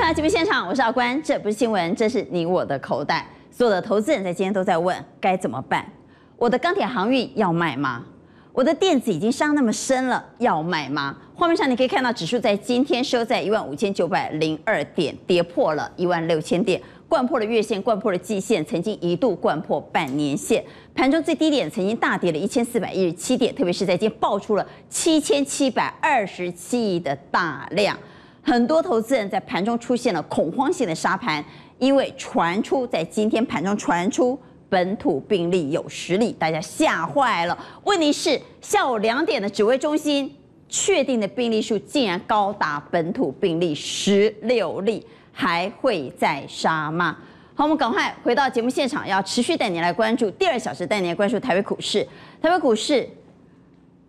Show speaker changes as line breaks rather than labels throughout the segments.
回到节目现场，我是阿关，这不是新闻，这是你我的口袋。所有的投资人在今天都在问该怎么办？我的钢铁航运要卖吗？我的电子已经伤那么深了，要卖吗？画面上你可以看到指数在今天收在一万五千九百零二点，跌破了一万六千点，掼破了月线，掼破了季线，曾经一度掼破半年线。盘中最低点曾经大跌了一千四百一十七点，特别是在今天爆出了七千七百二十七亿的大量。很多投资人在盘中出现了恐慌性的杀盘，因为传出在今天盘中传出本土病例有十例，大家吓坏了。问题是下午两点的指挥中心确定的病例数竟然高达本土病例十六例，还会再杀吗？好，我们赶快回到节目现场，要持续带你来关注第二小时，带你来关注台北股市，台北股市。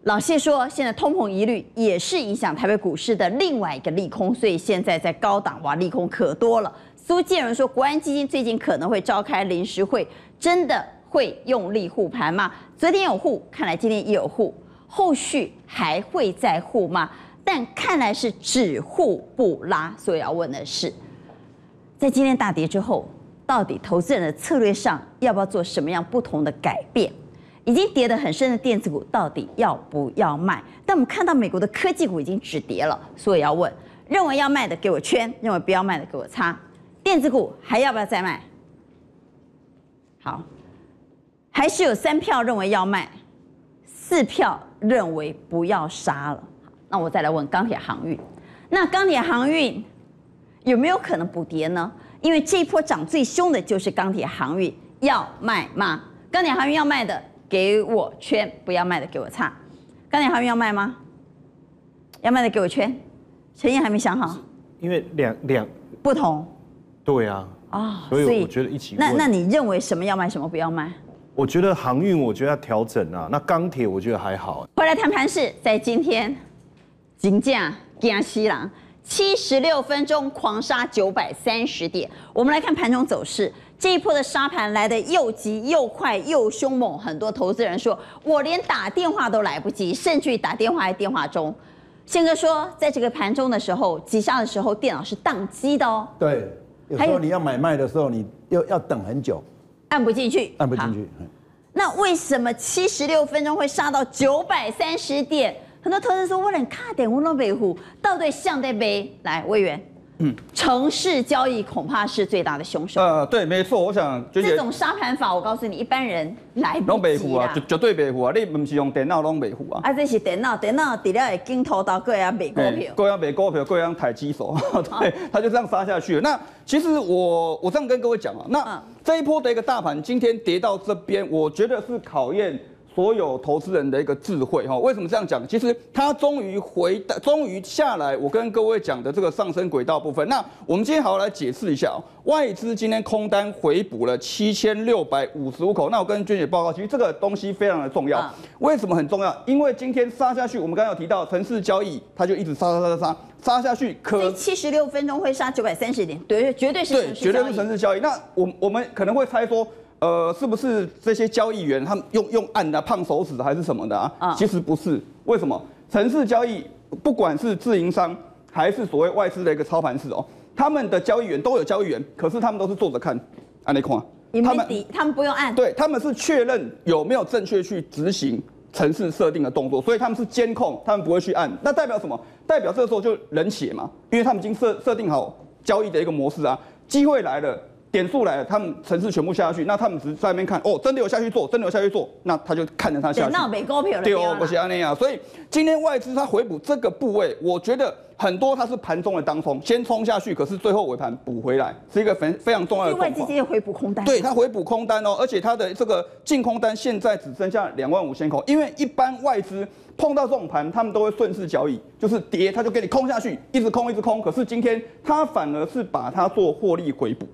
老谢说，现在通膨疑虑也是影响台北股市的另外一个利空，所以现在在高档哇，利空可多了。苏建仁说，国安基金最近可能会召开临时会，真的会用力护盘吗？昨天有护，看来今天也有护，后续还会再护吗？但看来是只护不拉，所以要问的是，在今天大跌之后，到底投资人的策略上要不要做什么样不同的改变？已经跌得很深的电子股到底要不要卖？但我们看到美国的科技股已经止跌了，所以要问：认为要卖的给我圈，认为不要卖的给我叉。电子股还要不要再卖？好，还是有三票认为要卖，四票认为不要杀了。那我再来问钢铁航运，那钢铁航运有没有可能补跌呢？因为这一波涨最凶的就是钢铁航运，要卖吗？钢铁航运要卖的。给我圈，不要卖的给我叉。钢铁航运要卖吗？要卖的给我圈。陈燕还没想好，
因为两两
不同。
对啊。啊、哦，所以我觉得一起。
那那你认为什么要卖，什么不要卖？
我觉得航运，我觉得要调整啊。那钢铁，我觉得还好。
回来谈盘是，在今天金价惊死人，七十六分钟狂杀九百三十点。我们来看盘中走势。这一波的杀盘来的又急又快又凶猛，很多投资人说，我连打电话都来不及，甚至于打电话还电话中。宪哥说，在这个盘中的时候，急杀的时候，电脑是宕机的哦。
对，有时候你要买卖的时候，你要要等很久，
按不进去，
按不进去。
那为什么七十六分钟会杀到九百三十点？很多投资人说，我连卡点我都没护，到底像在没？来，委员。嗯，城市交易恐怕是最大的凶手。
呃，对，没错，我想就
这种杀盘法，我告诉你，一般人来不及
啊，绝绝对白胡啊！你唔是用电脑拢白胡啊？
啊，这是电脑，电脑除了会镜头到各样买股票，
各样买股票，各样抬机手，对，他就这样杀下去了。那其实我我这样跟各位讲啊，那这一波的一个大盘今天跌到这边，我觉得是考验。所有投资人的一个智慧哈，为什么这样讲？其实它终于回，终于下来。我跟各位讲的这个上升轨道部分，那我们今天好好来解释一下哦。外资今天空单回补了七千六百五十五口。那我跟娟姐报告，其实这个东西非常的重要。为什么很重要？因为今天杀下去，我们刚刚有提到城市交易，它就一直杀杀杀杀杀杀下去。可
七十六分钟会杀九百三十点，对，绝对是
对，绝对是城市交易。那我我们可能会猜说。呃，是不是这些交易员他们用用按的胖手指还是什么的啊？啊，其实不是。为什么？城市交易不管是自营商还是所谓外资的一个操盘室哦，他们的交易员都有交易员，可是他们都是坐着看，按那块。
他们他们不用按。
对，他们是确认有没有正确去执行城市设定的动作，所以他们是监控，他们不会去按。那代表什么？代表这个时候就冷血嘛，因为他们已经设设定好交易的一个模式啊，机会来了。点数来了，他们程式全部下下去，那他们只是在那边看，哦，真的有下去做，真的有下去做，那他就看着他下去。
那没股票了。
对哦，不是那样。所以今天外资它回补这个部位，我觉得很多它是盘中的当冲，先冲下去，可是最后尾盘补回来，是一个非非常重要的。
外资今天回补空单。
对，它回补空单哦，而且它的这个净空单现在只剩下两万五千口，因为一般外资碰到这种盘，他们都会顺势交易，就是跌他就给你空下去，一直空一直空。可是今天它反而是把它做获利回补。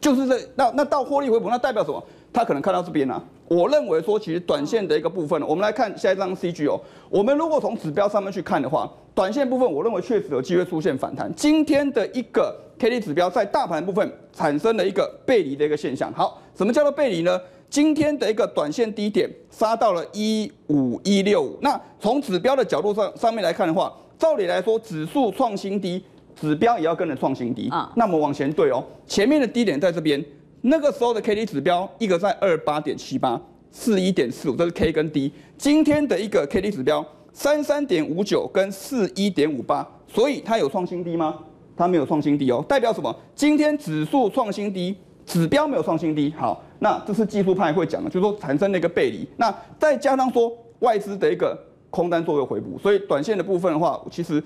就是这那那到获利回补，那代表什么？他可能看到这边啊。我认为说，其实短线的一个部分，我们来看下一张 C G 哦。我们如果从指标上面去看的话，短线部分，我认为确实有机会出现反弹。今天的一个 K D 指标在大盘部分产生了一个背离的一个现象。好，什么叫做背离呢？今天的一个短线低点杀到了一五一六五。那从指标的角度上上面来看的话，照理来说，指数创新低。指标也要跟着创新低
啊
那么往前对哦，前面的低点在这边，那个时候的 K D 指标一个在二八点七八，四一点四五，这是 K 跟 D。今天的一个 K D 指标三三点五九跟四一点五八，所以它有创新低吗？它没有创新低哦，代表什么？今天指数创新低，指标没有创新低。好，那这是技术派会讲的，就是说产生了一个背离。那再加上说外资的一个空单作为回补，所以短线的部分的话，其实。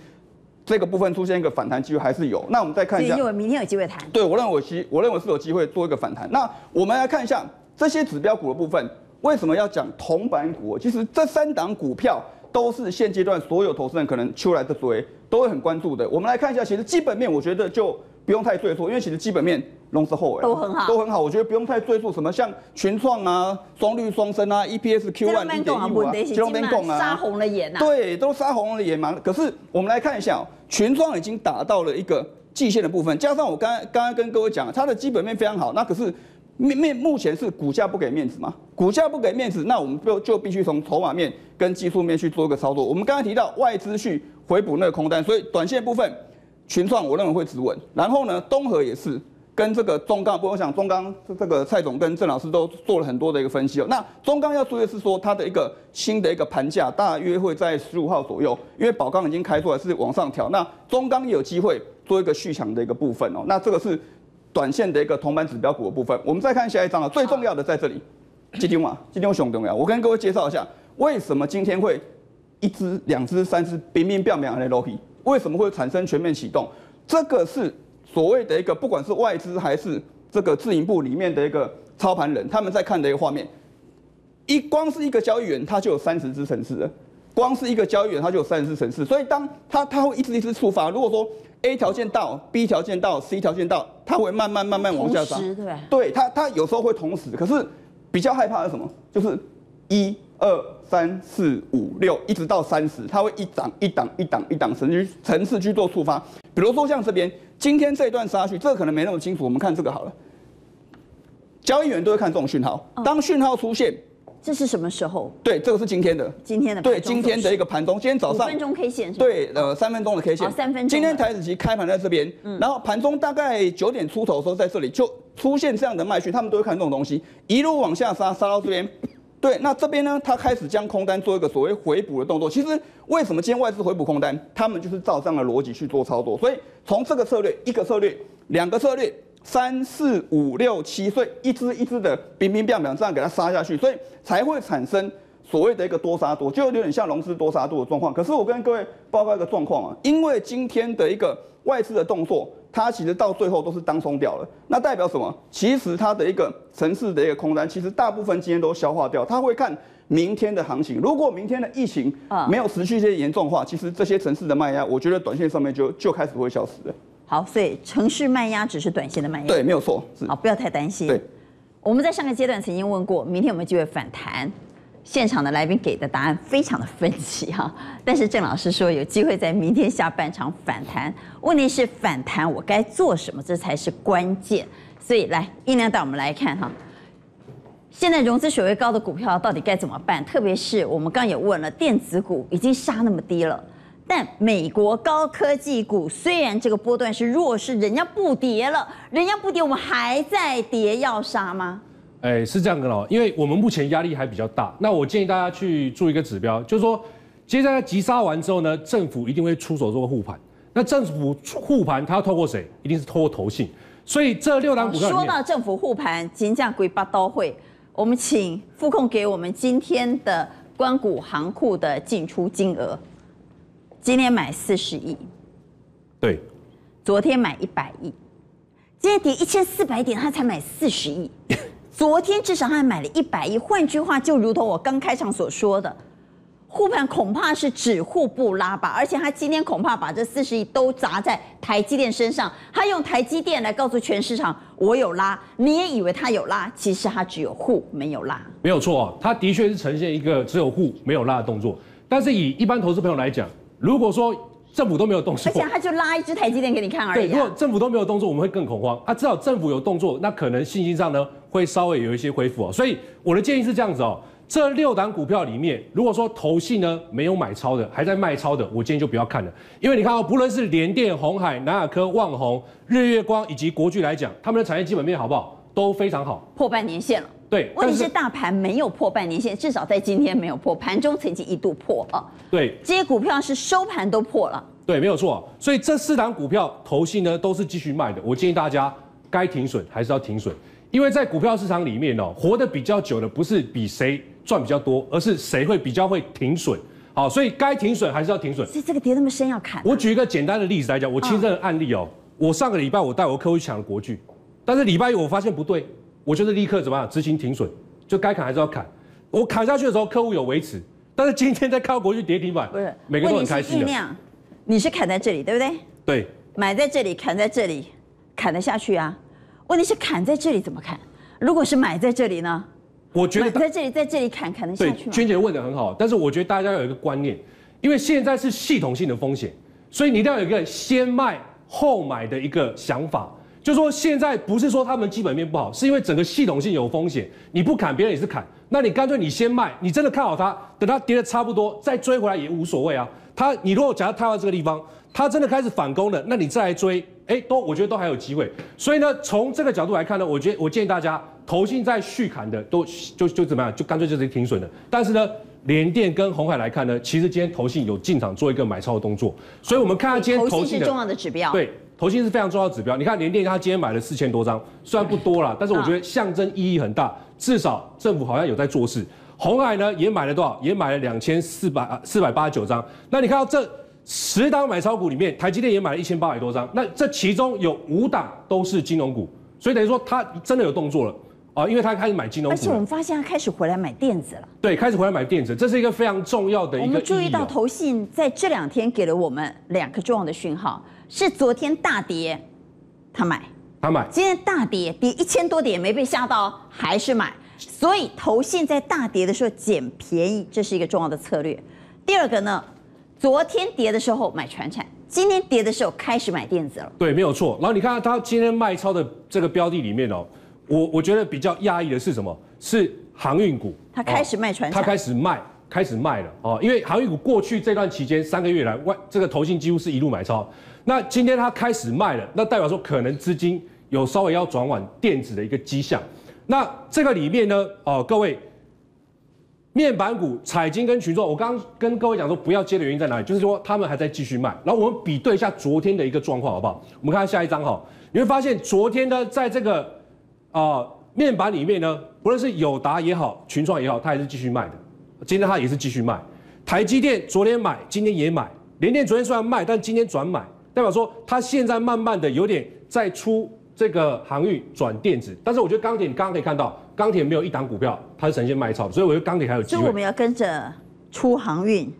这个部分出现一个反弹机会还是有，那我们再看一下，
因为明天有机会谈。
对，我认为其我认为是有机会做一个反弹。那我们来看一下这些指标股的部分，为什么要讲铜板股？其实这三档股票都是现阶段所有投资人可能出来的追，都会很关注的。我们来看一下，其实基本面我觉得就不用太赘述，因为其实基本面龙之后
都很好，
都很好。我觉得不用太赘述，什么像群创啊、双绿双升啊、EPS Q one 一点一五啊，
金融边共啊，杀红了眼呐。
对，都杀红了眼嘛。可是我们来看一下哦。群创已经打到了一个季线的部分，加上我刚刚刚跟各位讲，它的基本面非常好，那可是面面目前是股价不给面子嘛？股价不给面子，那我们就就必须从筹码面跟技术面去做一个操作。我们刚才提到外资去回补那个空单，所以短线部分群创我认为会止稳，然后呢，东河也是。跟这个中钢，不，我想中钢这个蔡总跟郑老师都做了很多的一个分析哦。那中钢要注意的是说，它的一个新的一个盘价大约会在十五号左右，因为宝钢已经开出来是往上调，那中钢有机会做一个续强的一个部分哦。那这个是短线的一个铜板指标股的部分。我们再看下一张啊，最重要的在这里，今天嘛，今天我熊重要，我跟各位介绍一下，为什么今天会一支、两支、三支冰冰变变的 l o 为什么会产生全面启动？这个是。所谓的一个，不管是外资还是这个自营部里面的一个操盘人，他们在看的一个画面，一光是一个交易员，他就有三十只城市了。光是一个交易员，他就有三十只城市。所以当他他会一直一直触发。如果说 A 条件到，B 条件到，C 条件到，他会慢慢慢慢往下涨。
对，
对他他有时候会同时，可是比较害怕的是什么？就是一二三四五六，一直到三十，它会一档一档一档一档层去层次去做触发。比如说像这边。今天这段杀去，这个可能没那么清楚。我们看这个好了，交易员都会看这种讯号。当讯号出现，
这是什么时候？
对，这个是今天的。
今天的
对，今天的一个盘中，今天早上
五分钟 K 线。
对，呃，三分钟的 K 线。
三分钟。
今天台子期开盘在这边，然后盘中大概九点出头的时候，在这里就出现这样的卖讯，他们都会看这种东西，一路往下杀，杀到这边。对，那这边呢，他开始将空单做一个所谓回补的动作。其实为什么今天外资回补空单？他们就是照这样的逻辑去做操作。所以从这个策略，一个策略，两个策略，三四五六七，所以一支一支的冰冰冰冰这样给它杀下去，所以才会产生所谓的一个多杀多，就有点像融资多杀多的状况。可是我跟各位报告一个状况啊，因为今天的一个外资的动作。它其实到最后都是当冲掉了，那代表什么？其实它的一个城市的一个空单，其实大部分今天都消化掉。它会看明天的行情，如果明天的疫情没有持续一些严重的话，其实这些城市的卖压，我觉得短线上面就就开始会消失了。
好，所以城市卖压只是短线的卖压。
对，没有错。
好，不要太担心。
对，
我们在上个阶段曾经问过，明天有没有机会反弹？现场的来宾给的答案非常的分歧哈，但是郑老师说有机会在明天下半场反弹，问题是反弹我该做什么，这才是关键。所以来，一娘带我们来看哈，现在融资水位高的股票到底该怎么办？特别是我们刚也问了，电子股已经杀那么低了，但美国高科技股虽然这个波段是弱势，人家不跌了，人家不跌，我们还在跌，要杀吗？
哎，是这样的哦，因为我们目前压力还比较大。那我建议大家去做一个指标，就是说，接下来急杀完之后呢，政府一定会出手做护盘。那政府护盘，它要透过谁？一定是透过投信。所以这六档股票，
说到政府护盘，金价鬼八刀会，我们请副控给我们今天的关谷行库的进出金额。今天买四十亿，
对，
昨天买一百亿，今天跌一千四百点，他才买四十亿。昨天至少还买了一百亿，换句话，就如同我刚开场所说的，护盘恐怕是只护不拉吧，而且他今天恐怕把这四十亿都砸在台积电身上，他用台积电来告诉全市场我有拉，你也以为他有拉，其实他只有护没有拉，
没有错啊，他的确是呈现一个只有护没有拉的动作，但是以一般投资朋友来讲，如果说政府都没有动作，
而且他就拉一只台积电给你看而已、啊。
对，如果政府都没有动作，我们会更恐慌啊。至少政府有动作，那可能信心上呢会稍微有一些恢复哦。所以我的建议是这样子哦，这六档股票里面，如果说投信呢没有买超的，还在卖超的，我建议就不要看了，因为你看哦，不论是联电、鸿海、南亚科、旺宏、日月光以及国巨来讲，他们的产业基本面好不好？都非常好，
破半年线了。
对，
问题是大盘没有破半年线，至少在今天没有破，盘中曾经一度破啊。
对，
这些股票是收盘都破了。
对，没有错。所以这四档股票投信呢都是继续卖的，我建议大家该停损还是要停损。因为在股票市场里面哦，活得比较久的不是比谁赚比较多，而是谁会比较会停损。好，所以该停损还是要停损。
所以这个跌那么深要砍啊。
我举一个简单的例子来讲，我亲身的案例哦，我上个礼拜我带我客户去抢了国巨，但是礼拜一我发现不对，我就是立刻怎么样执行停损，就该砍还是要砍。我砍下去的时候，客户有维持，但是今天在看到国巨跌停板，
不是，
每个人都很开心的。
你是砍在这里，对不对？
对。
买在这里，砍在这里，砍得下去啊？问题是砍在这里怎么砍？如果是买在这里呢？
我觉得
在这里，在这里砍砍得下去吗？
娟姐问得很好，但是我觉得大家要有一个观念，因为现在是系统性的风险，所以你一定要有一个先卖后买的一个想法。就是说现在不是说他们基本面不好，是因为整个系统性有风险，你不砍别人也是砍，那你干脆你先卖，你真的看好它，等它跌得差不多再追回来也无所谓啊。它你如果假如踏到这个地方，它真的开始反攻了，那你再来追。哎，都我觉得都还有机会，所以呢，从这个角度来看呢，我觉得我建议大家，投信在续砍的都就就怎么样，就干脆就是停损的。但是呢，联电跟鸿海来看呢，其实今天投信有进场做一个买超的动作，所以我们看它今天投信
是重要的指标，
对，投信是非常重要的指标。你看联电，它今天买了四千多张，虽然不多啦，但是我觉得象征意义很大，至少政府好像有在做事。鸿海呢也买了多少？也买了两千四百四百八十九张。那你看到这？十档买超股里面，台积电也买了一千八百多张，那这其中有五档都是金融股，所以等于说它真的有动作了啊，因为它开始买金融股。
而且我们发现它开始回来买电子了。
对，开始回来买电子，这是一个非常重要的一个。我
们注意到投信在这两天给了我们两个重要的讯号，是昨天大跌，他买，
他买，
今天大跌，跌一千多点没被吓到，还是买，所以投信在大跌的时候捡便宜，这是一个重要的策略。第二个呢？昨天跌的时候买船产，今天跌的时候开始买电子了。
对，没有错。然后你看他今天卖超的这个标的里面哦，我我觉得比较讶异的是什么？是航运股。
他开始卖船产。
他开始卖，开始卖了哦。因为航运股过去这段期间三个月来外这个投信几乎是一路买超，那今天他开始卖了，那代表说可能资金有稍微要转往电子的一个迹象。那这个里面呢，哦，各位。面板股、彩晶跟群众，我刚刚跟各位讲说不要接的原因在哪里？就是说他们还在继续卖。然后我们比对一下昨天的一个状况，好不好？我们看下一张哈，你会发现昨天呢，在这个啊、面板里面呢，不论是友达也好，群创也好，它还是继续卖的。今天它也是继续卖。台积电昨天买，今天也买。联电昨天虽然卖，但今天转买，代表说它现在慢慢的有点在出这个航运转电子。但是我觉得钢铁，你刚刚可以看到。钢铁没有一档股票，它是呈现卖超，所以我觉得钢铁还有机会。
所以我们要跟着出航运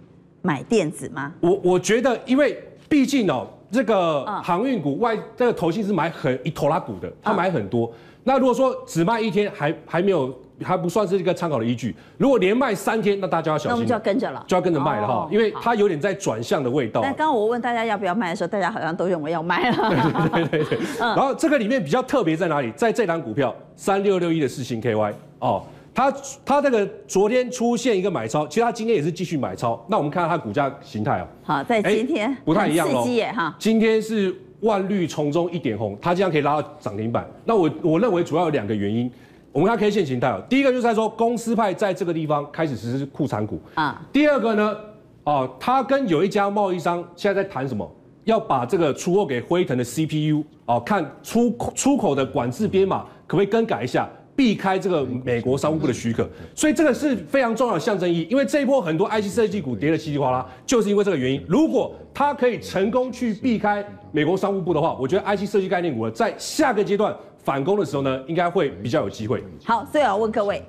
买电子吗？
我我觉得，因为毕竟哦，这个航运股外这个投信是买很一拖拉股的，它买很多。那如果说只卖一天，还还没有。还不算是一个参考的依据。如果连卖三天，那大家要小心。
那我们就要跟着了，
就要跟着卖了哈，因为它有点在转向的味道。
但刚刚我问大家要不要卖的时候，大家好像都认为要卖
了。对对对对。然后这个里面比较特别在哪里？在这档股票三六六一的四星 KY 哦，它它这个昨天出现一个买超，其实它今天也是继续买超。那我们看看它股价形态哦。
好，在今天
不太一样哦。
哈。
今天是万绿丛中一点红，它这样可以拉到涨停板。那我我认为主要有两个原因。我们看 K 线形态哦，第一个就是在说公司派在这个地方开始实施库藏股啊。第二个呢，哦，他跟有一家贸易商现在在谈什么？要把这个出货给辉腾的 CPU 哦，看出出口的管制编码可不可以更改一下，避开这个美国商务部的许可。所以这个是非常重要的象征意义，因为这一波很多 IC 设计股跌得稀里哗啦，就是因为这个原因。如果它可以成功去避开美国商务部的话，我觉得 IC 设计概念股在下个阶段。反攻的时候呢，应该会比较有机会。
好，所以我要问各位，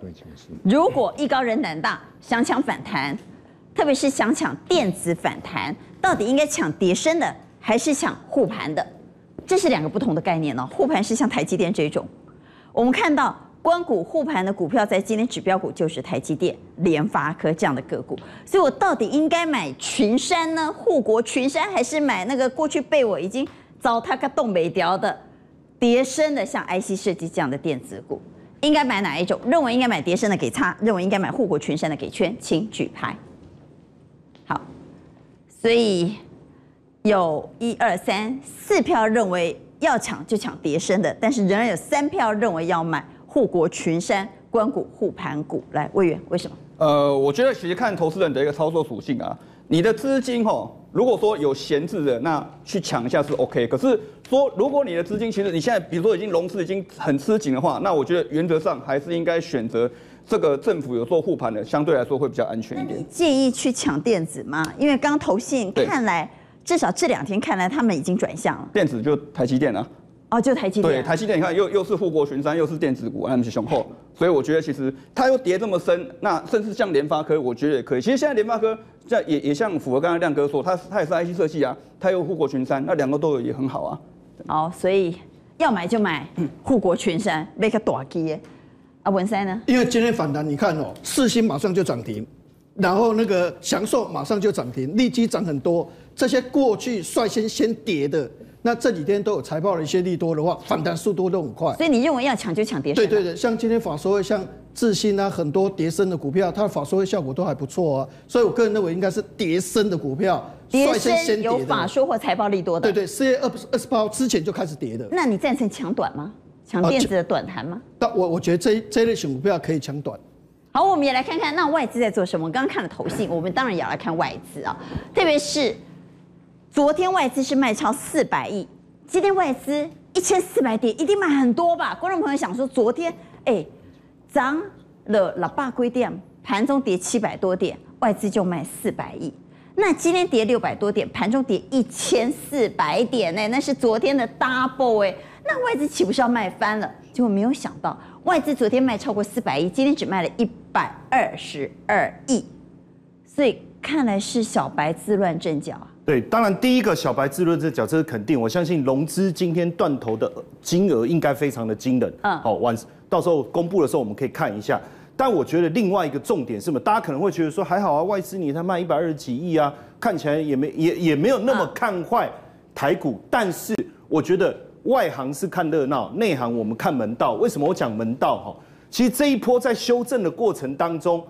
如果艺高人胆大，想抢反弹，特别是想抢电子反弹，到底应该抢跌升的，还是抢护盘的？这是两个不同的概念哦。护盘是像台积电这种，我们看到官股护盘的股票，在今天指标股就是台积电、联发科这样的个股。所以我到底应该买群山呢？护国群山，还是买那个过去被我已经糟蹋个冻没掉的？叠升的像 IC 设计这样的电子股，应该买哪一种？认为应该买叠升的给叉，认为应该买护国群山的给圈，请举牌。好，所以有一二三四票认为要抢就抢叠升的，但是仍然有三票认为要买护国群山、官股护盘股。来，委员为什么？
呃，我觉得其实看投资人的一个操作属性啊，你的资金吼，如果说有闲置的，那去抢一下是 OK。可是说如果你的资金其实你现在比如说已经融资已经很吃紧的话，那我觉得原则上还是应该选择这个政府有做护盘的，相对来说会比较安全一点。
建议去抢电子吗？因为刚投信看来至少这两天看来他们已经转向了。
电子就台积电啊。
哦，就台积电。
对，台积电，你看又又是护国群山，又是电子股，那么雄厚，所以我觉得其实它又跌这么深，那甚至像联发科，我觉得也可以。其实现在联发科在也也像符合刚才亮哥说，它它也是 IC 设计啊，它又护国群山，那两个都有也很好啊。
好，所以要买就买护国群山，买个大基的。啊，文山呢？
因为今天反弹，你看哦，四星马上就涨停，然后那个祥硕马上就涨停，利基涨很多，这些过去率先先跌的。那这几天都有财报的一些利多的话，反弹速度都很快。
所以你认为要抢就抢跌升？
对对对，像今天法说会，像智新啊，很多跌升的股票，它的法说会效果都还不错啊。所以我个人认为应该是跌升的股票，
跌深有法说或财报利多的。
对对，四月二二十八号之前就开始跌的。
那你赞成抢短吗？抢电子的短弹吗？
那我我觉得这这类型股票可以抢短。
好，我们也来看看那外资在做什么。我刚刚看了投信，我们当然也要来看外资啊，特别是昨天外资是卖超四百亿。今天外资一千四百点，一定买很多吧？观众朋友想说，昨天哎涨了老爸规定，盘中跌七百多点，外资就卖四百亿。那今天跌六百多点，盘中跌一千四百点呢？那是昨天的 double 哎，那外资岂不是要卖翻了？结果没有想到，外资昨天卖超过四百亿，今天只卖了一百二十二亿，所以看来是小白自乱阵脚啊。
对，当然第一个小白自论这角，这是肯定。我相信融资今天断头的金额应该非常的惊人。嗯，好，晚到时候公布的时候我们可以看一下。但我觉得另外一个重点是什么？大家可能会觉得说还好啊，外资你才卖一百二十几亿啊，看起来也没也也没有那么看坏台股。但是我觉得外行是看热闹，内行我们看门道。为什么我讲门道？哈，其实这一波在修正的过程当中。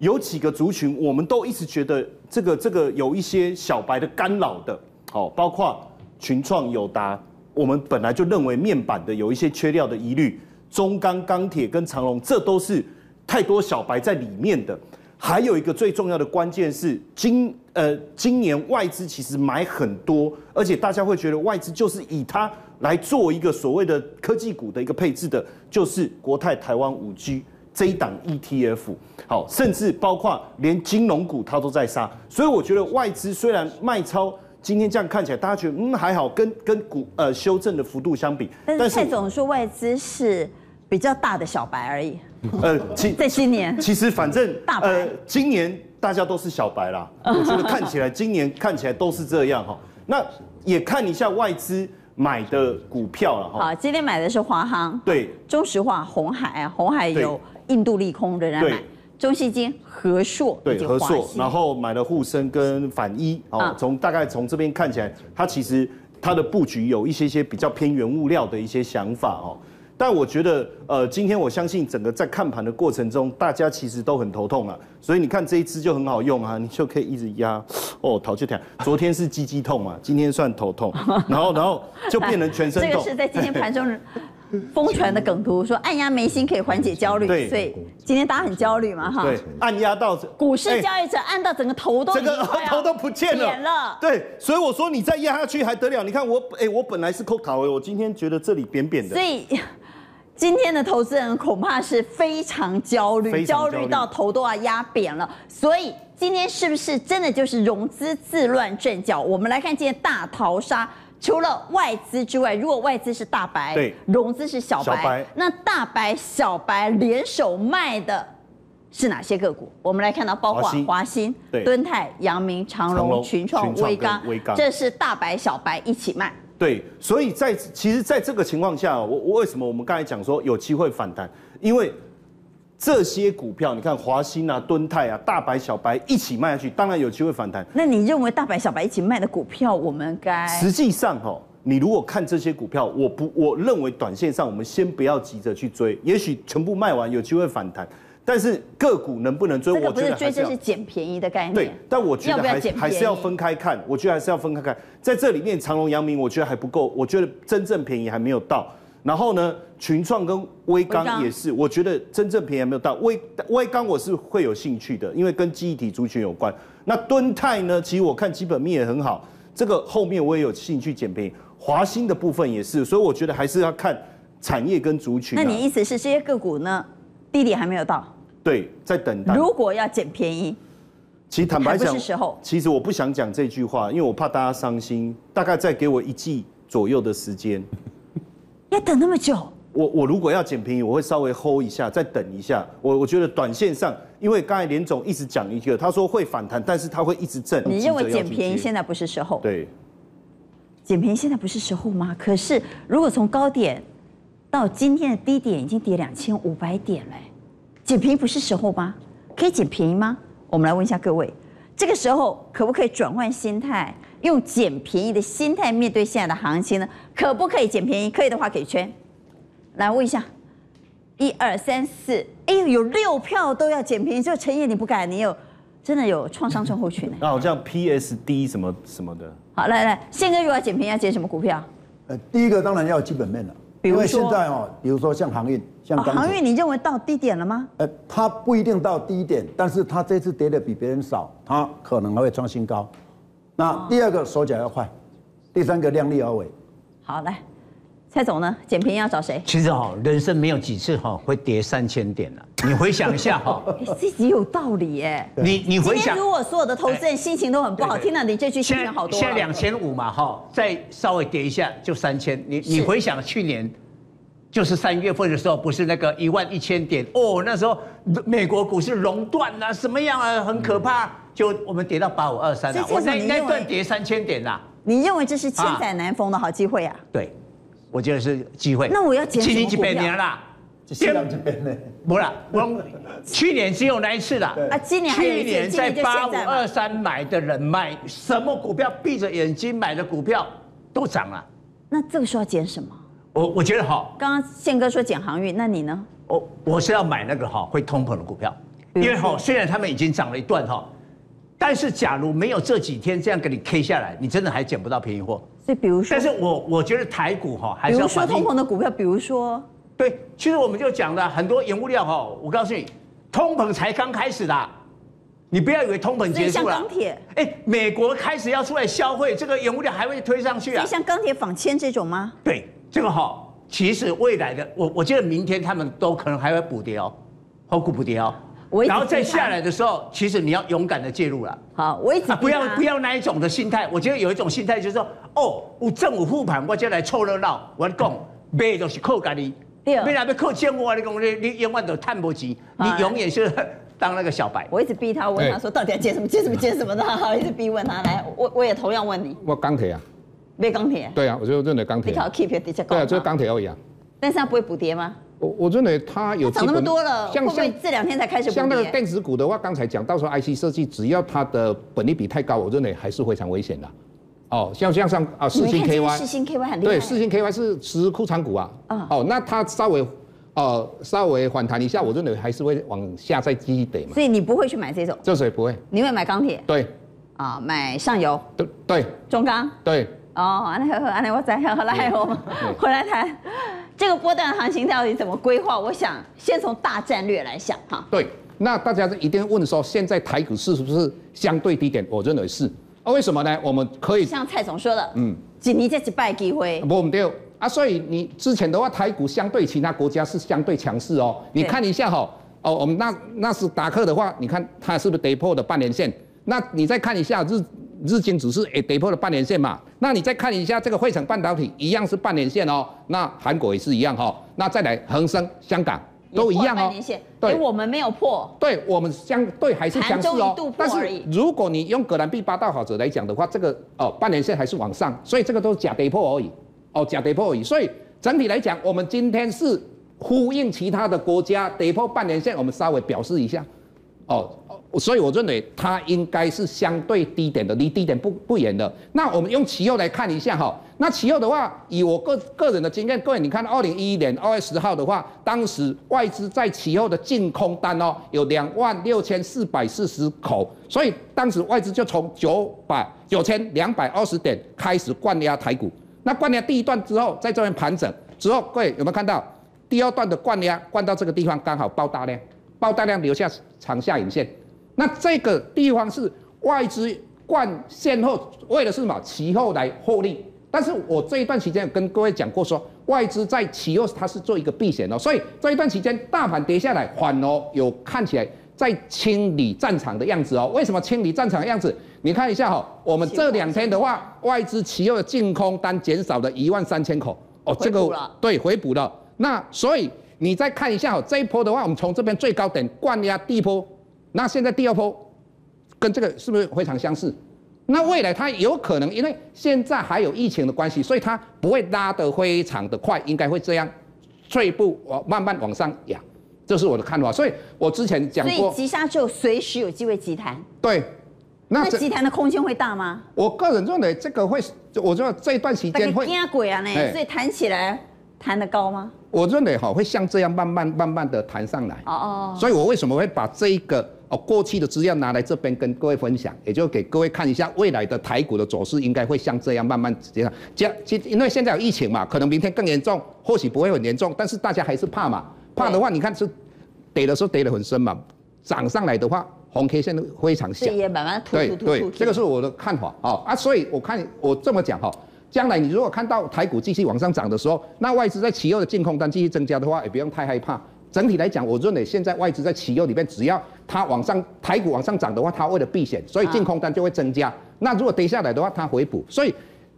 有几个族群，我们都一直觉得这个这个有一些小白的干扰的，好，包括群创、友达，我们本来就认为面板的有一些缺料的疑虑，中钢、钢铁跟长隆，这都是太多小白在里面的。还有一个最重要的关键是今呃今年外资其实买很多，而且大家会觉得外资就是以它来做一个所谓的科技股的一个配置的，就是国泰台湾五 G。这一档 ETF 好，甚至包括连金融股它都在杀，所以我觉得外资虽然卖超，今天这样看起来大家觉得嗯还好，跟跟股呃修正的幅度相比，
但是蔡总说外资是比较大的小白而已。呃，其在今年
其实反正大白呃今年大家都是小白啦，我觉得看起来今年看起来都是这样哈。那也看一下外资。买的股票了哈，
好，今天买的是华航，
对，
中石化、红海啊，鸿海有印度利空仍然买，中信金、和硕，
对，和硕，然后买了沪深跟反一，哦，从大概从这边看起来，它其实它的布局有一些些比较偏原物料的一些想法哦。但我觉得，呃，今天我相信整个在看盘的过程中，大家其实都很头痛啊。所以你看这一支就很好用啊，你就可以一直压。哦，头就疼。昨天是鸡鸡痛嘛，今天算头痛，然后然后就变成全身痛。
这个是在今天盘中疯传的梗图，说按压眉心可以缓解焦虑。对，所以今天大家很焦虑嘛，哈。
对，按压到
股市交易者按到整个头都整个
头都不见了。了。对，所以我说你再压下去还得了？你看我，哎，我本来是抠头，我今天觉得这里扁扁的。
所以。今天的投资人恐怕是非常焦虑，焦虑到头都要压扁了。所以今天是不是真的就是融资自乱阵脚？我们来看今天大逃杀，除了外资之外，如果外资是大白，对，融资是小白，小白，那大白小白联手卖的是哪些个股？我们来看到，包括华兴、敦泰、阳明、长隆、群创、威刚，这是大白小白一起卖。
对，所以在其实，在这个情况下，我我为什么我们刚才讲说有机会反弹？因为这些股票，你看华兴啊、敦泰啊、大白、小白一起卖下去，当然有机会反弹。
那你认为大白、小白一起卖的股票，我们该？
实际上，哈，你如果看这些股票，我不我认为短线上我们先不要急着去追，也许全部卖完有机会反弹，但是个股能不能追？我觉得追
这是捡便宜的概念。
对，但我觉得
还
还是要分开看，我觉得还是要分开看，在这里面长隆、阳明，我觉得还不够，我觉得真正便宜还没有到。然后呢，群创跟威刚也是，我觉得真正便宜还没有到。威威刚我是会有兴趣的，因为跟记忆体族群有关。那敦泰呢，其实我看基本面也很好，这个后面我也有兴趣捡便宜。华兴的部分也是，所以我觉得还是要看产业跟族群啊。
那你意思是这些个股呢，低点还没有到？
对，在等待。
如果要捡便宜，
其实坦白
讲，时候。
其实我不想讲这句话，因为我怕大家伤心。大概再给我一季左右的时间。
要等那么久？
我我如果要捡便宜，我会稍微 hold 一下，再等一下。我我觉得短线上，因为刚才连总一直讲一个，他说会反弹，但是他会一直震。
你认为捡便宜现在不是时候？
对。
捡便宜现在不是时候吗？可是如果从高点到今天的低点已经跌两千五百点了，捡便宜不是时候吗？可以捡便宜吗？我们来问一下各位，这个时候可不可以转换心态，用捡便宜的心态面对现在的行情呢？可不可以捡便宜？可以的话给圈。来问一下，一二三四，哎呦，有六票都要捡便宜，就陈烨你不敢，你有真的有创伤症候群呢？
那 好像 PSD 什么什么的。
好，来来，宪哥如果要捡便宜，要捡什么股票？
呃，第一个当然要基本面了，因为现在哦，比如说像航运，像哦，
航运，你认为到低点了吗？
呃，它不一定到低点，但是它这次跌的比别人少，它可能还会创新高。那第二个手脚要快，第三个量力而为。
好，来。蔡总呢？捡便宜要找谁？
其实哈，人生没有几次哈会跌三千点了。你回想一下哈，
自己有道理耶。
你你回想，
如果所有的投资人心情都很不好，听到你这句心情好多。
现在两千五嘛哈，再稍微跌一下就三千。你你回想去年，就是三月份的时候，不是那个一万一千点哦，那时候美国股市熔断啊，什么样啊，很可怕。就我们跌到八五二三了，我那应该断跌三千点啦。
你认为这是千载难逢的好机会啊？
对。我觉得是机会。
那我要捡什么股票？
啦，这两边呢？
不啦，我去年只有那一次啦。
啊，今年还有一次。
去年在八五二三买的人买什么股票？闭着眼睛买的股票都涨了。
那这个时候要减什么？
我我觉得好。
刚刚宪哥说减航运，那你呢？
我我是要买那个哈会通膨的股票，因为哈虽然他们已经涨了一段哈，但是假如没有这几天这样给你 K 下来，你真的还捡不到便宜货。
所以，比如说，
但是我我觉得台股哈还是要。
比如说通膨的股票，比如说，
对，其实我们就讲了很多原物料哈。我告诉你，通膨才刚开始的，你不要以为通膨结束了。
像钢铁，
哎，美国开始要出来消费，这个原物料还会推上去啊。
像钢铁、纺纤这种吗？
对，这个哈，其实未来的我我觉得明天他们都可能还会补跌哦，后股补跌哦。然后再下来的时候，其实你要勇敢的介入了。
好，我一直
不要不要那一种的心态。我觉得有一种心态就是说，哦，我政府护盘，我就来凑热闹。我讲，买就是靠家里，未来要靠政府，你讲你你永远都探不及，你永远是当那个小白。
我一直逼他问他说，到底要接什么接什么接什么的，好，一直逼问他。来，我我也同样问你。
我钢铁啊。
买钢铁。
对啊，我就认为钢铁。
一条 keep 底下高。
对啊，就是钢铁而已啊。
但是它不会补跌吗？
我我认为它有
涨那么多了，会不会这两天才开始？
像那个电子股的话，刚才讲到说 IC 设计，只要它的本利比太高，我认为还是非常危险的。哦，像像上啊，四星 KY，
四星 KY 很厉害。
对，四星 KY 是实库藏股啊。哦，那它稍微哦稍微反弹一下，我认为还是会往下再积一点嘛。
所以你不会去买这种？
这谁不会？
你会买钢铁？
对。
啊，买上游？
对对。
中钢？
对。
哦，安尼好好，安尼我再好来我们回来谈。这个波段行情到底怎么规划？我想先从大战略来想哈。
对，那大家一定问说，现在台股是不是相对低点？我认为是。啊，为什么呢？我们可以
像蔡总说的，嗯，今年这一拜机会。
不对啊，所以你之前的话，台股相对其他国家是相对强势哦。你看一下哈，哦，我们那纳斯达克的话，你看它是不是跌破的半年线？那你再看一下日。日经只是诶跌破了半年线嘛，那你再看一下这个汇成半导体一样是半年线哦，那韩国也是一样哈、哦，那再来恒生香港都一样哦，
对，我们没有破，
对我们相对还是强势哦，但是如果你用葛兰碧八大法则来讲的话，这个哦半年线还是往上，所以这个都是假跌破而已，哦假跌破而已，所以整体来讲，我们今天是呼应其他的国家跌破半年线，我们稍微表示一下，哦。所以我认为它应该是相对低点的，离低点不不远的。那我们用期后来看一下哈，那期后的话，以我个个人的经验，各位你看二零一一年二月十号的话，当时外资在期后的净空单哦有两万六千四百四十口，所以当时外资就从九百九千两百二十点开始灌压台股。那灌压第一段之后，在这边盘整之后，各位有没有看到第二段的灌压灌到这个地方刚好爆大量，爆大量留下长下影线。那这个地方是外资灌现货，为的是什么？期后来获利。但是我这一段期间跟各位讲过说，说外资在期后它是做一个避险哦，所以这一段期间大盘跌下来，反而有看起来在清理战场的样子哦。为什么清理战场的样子？你看一下哈、哦，我们这两天的话，外资期后的净空单减少了一万三千口哦，这个对回补了。那所以你再看一下哦，这一波的话，我们从这边最高点灌压第一波。那现在第二波跟这个是不是非常相似？那未来它有可能，因为现在还有疫情的关系，所以它不会拉得非常的快，应该会这样，退步往慢慢往上扬，这是我的看法。所以我之前讲过，
所以急杀之后随时有机会急弹。
对，
那急弹的空间会大吗？
我个人认为这个会，我觉得这一段时间会。
惊鬼啊！呢，所以弹起来弹得高吗？
我认为哈会像这样慢慢慢慢的弹上来。哦哦。所以我为什么会把这一个？哦，过去的资料拿来这边跟各位分享，也就给各位看一下未来的台股的走势，应该会像这样慢慢这样。这样，因为现在有疫情嘛，可能明天更严重，或许不会很严重，但是大家还是怕嘛。怕的话，你看是跌的时候跌得很深嘛，涨上来的话，红 K 线非常小。
也慢慢突突突突。
对对，这个是我的看法啊啊，所以我看我这么讲哈，将来你如果看到台股继续往上涨的时候，那外资在期后的净空单继续增加的话，也不用太害怕。整体来讲，我认为现在外资在期货里面，只要它往上，台股往上涨的话，它为了避险，所以净空单就会增加。那如果跌下来的话，它回补。所以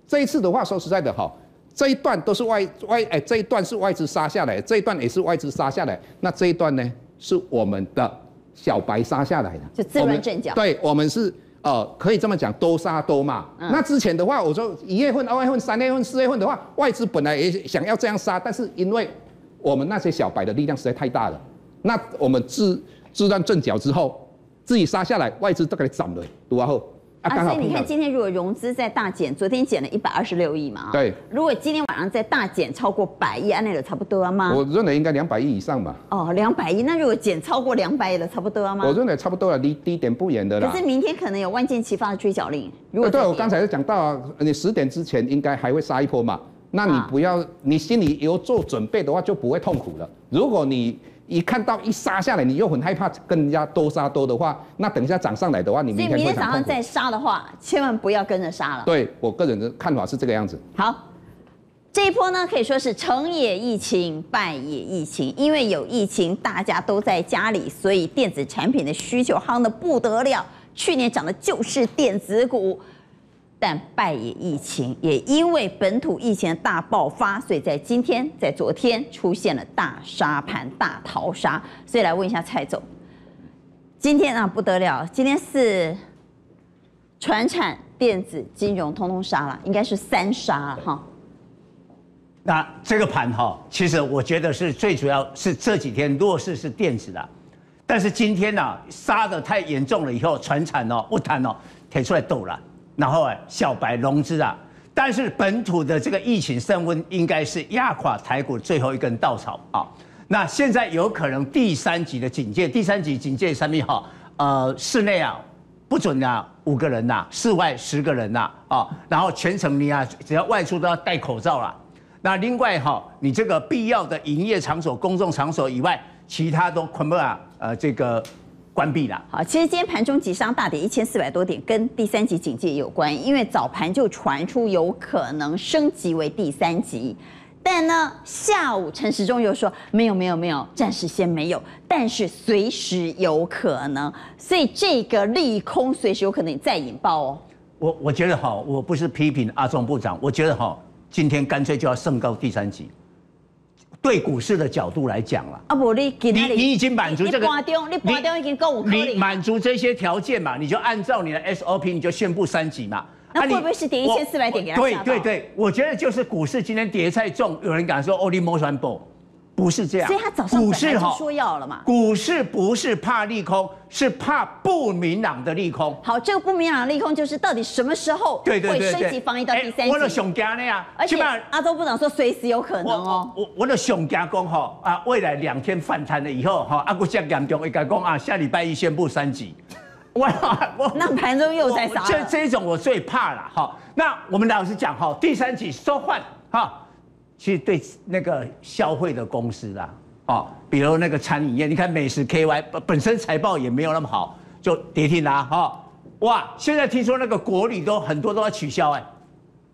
这一次的话，说实在的哈，这一段都是外外哎，这一段是外资杀下来，这一段也是外资杀下来。那这一段呢，是我们的小白杀下来的，
就自乱阵脚。
对，我们是呃，可以这么讲，多杀多嘛。嗯、那之前的话，我说一月份、二月份、三月份、四月份的话，外资本来也想要这样杀，但是因为我们那些小白的力量实在太大了，那我们自自乱阵脚之后，自己杀下来，外资都给它涨了，多后啊。
所以你看今天如果融资再大减，昨天减了一百二十六亿嘛，
对。
如果今天晚上再大减超过百亿，按那个差不多了吗？
我认为应该两百亿以上吧。
哦，两百亿，那如果减超过两百亿了，差不多了吗？
我认为差不多了，离低点不远的啦。
可是明天可能有万箭齐发的追缴令。如果
对，我刚才就讲到啊，你十点之前应该还会杀一波嘛。那你不要，你心里有做准备的话，就不会痛苦了。如果你一看到一杀下来，你又很害怕跟人家多杀多的话，那等一下涨上来的话，你明天明天早上
再杀的话，千万不要跟着杀了。
对，我个人的看法是这个样子。
好，这一波呢可以说是成也疫情，败也疫情。因为有疫情，大家都在家里，所以电子产品的需求夯得不得了。去年涨的就是电子股。但败也疫情，也因为本土疫情的大爆发，所以在今天、在昨天出现了大杀盘、大逃杀。所以来问一下蔡总，今天啊不得了，今天是传产、电子、金融通通杀了，应该是三杀了哈。
那这个盘哈，其实我觉得是最主要是这几天弱势是电子的，但是今天呢杀得太严重了，以后传产哦不谈哦，提出来抖了。然后哎，小白融资啊，但是本土的这个疫情升温，应该是压垮台股最后一根稻草啊。那现在有可能第三级的警戒，第三级警戒上面哈，呃，室内啊不准啊五个人呐，室外十个人呐啊，然后全程你啊只要外出都要戴口罩啦。那另外哈，你这个必要的营业场所、公众场所以外，其他都捆绑啊，呃这个。关闭了。
好，其实今天盘中急杀大跌一千四百多点，跟第三级警戒有关，因为早盘就传出有可能升级为第三级，但呢下午陈时中又说没有没有没有，暂时先没有，但是随时有可能，所以这个利空随时有可能再引爆哦。
我我觉得哈，我不是批评阿中部长，我觉得哈，今天干脆就要升高第三级。对股市的角度来讲了，
啊不，你你
你已经满足这个，
你盘中已经够
你满足这些条件嘛，你就按照你的 SOP，你就宣布三级嘛。
那会不会是跌一千四百点给他？
对对对，我觉得就是股市今天跌太重，有人敢说哦，你莫算不，不是这样。
所以他早上本来就说要了嘛。
股市不是怕利空，是怕不明朗的利空。
好，这个不明朗的利空就是到底什么时候会升级防疫到第三级？
我的熊家那样，
而且阿周部长说随时有可能哦。
我我的熊家讲哈啊，未来两天反弹了以后哈，阿国将严重，一个讲啊，下礼拜一宣布三级。
我我那盘中又在杀。
这这种我最怕了哈。那我们老实讲哈，第三级说换哈。其实对那个消费的公司啦，哦，比如那个餐饮业，你看美食 KY 本身财报也没有那么好，就跌停啦，哈，哇，现在听说那个国旅都很多都要取消哎，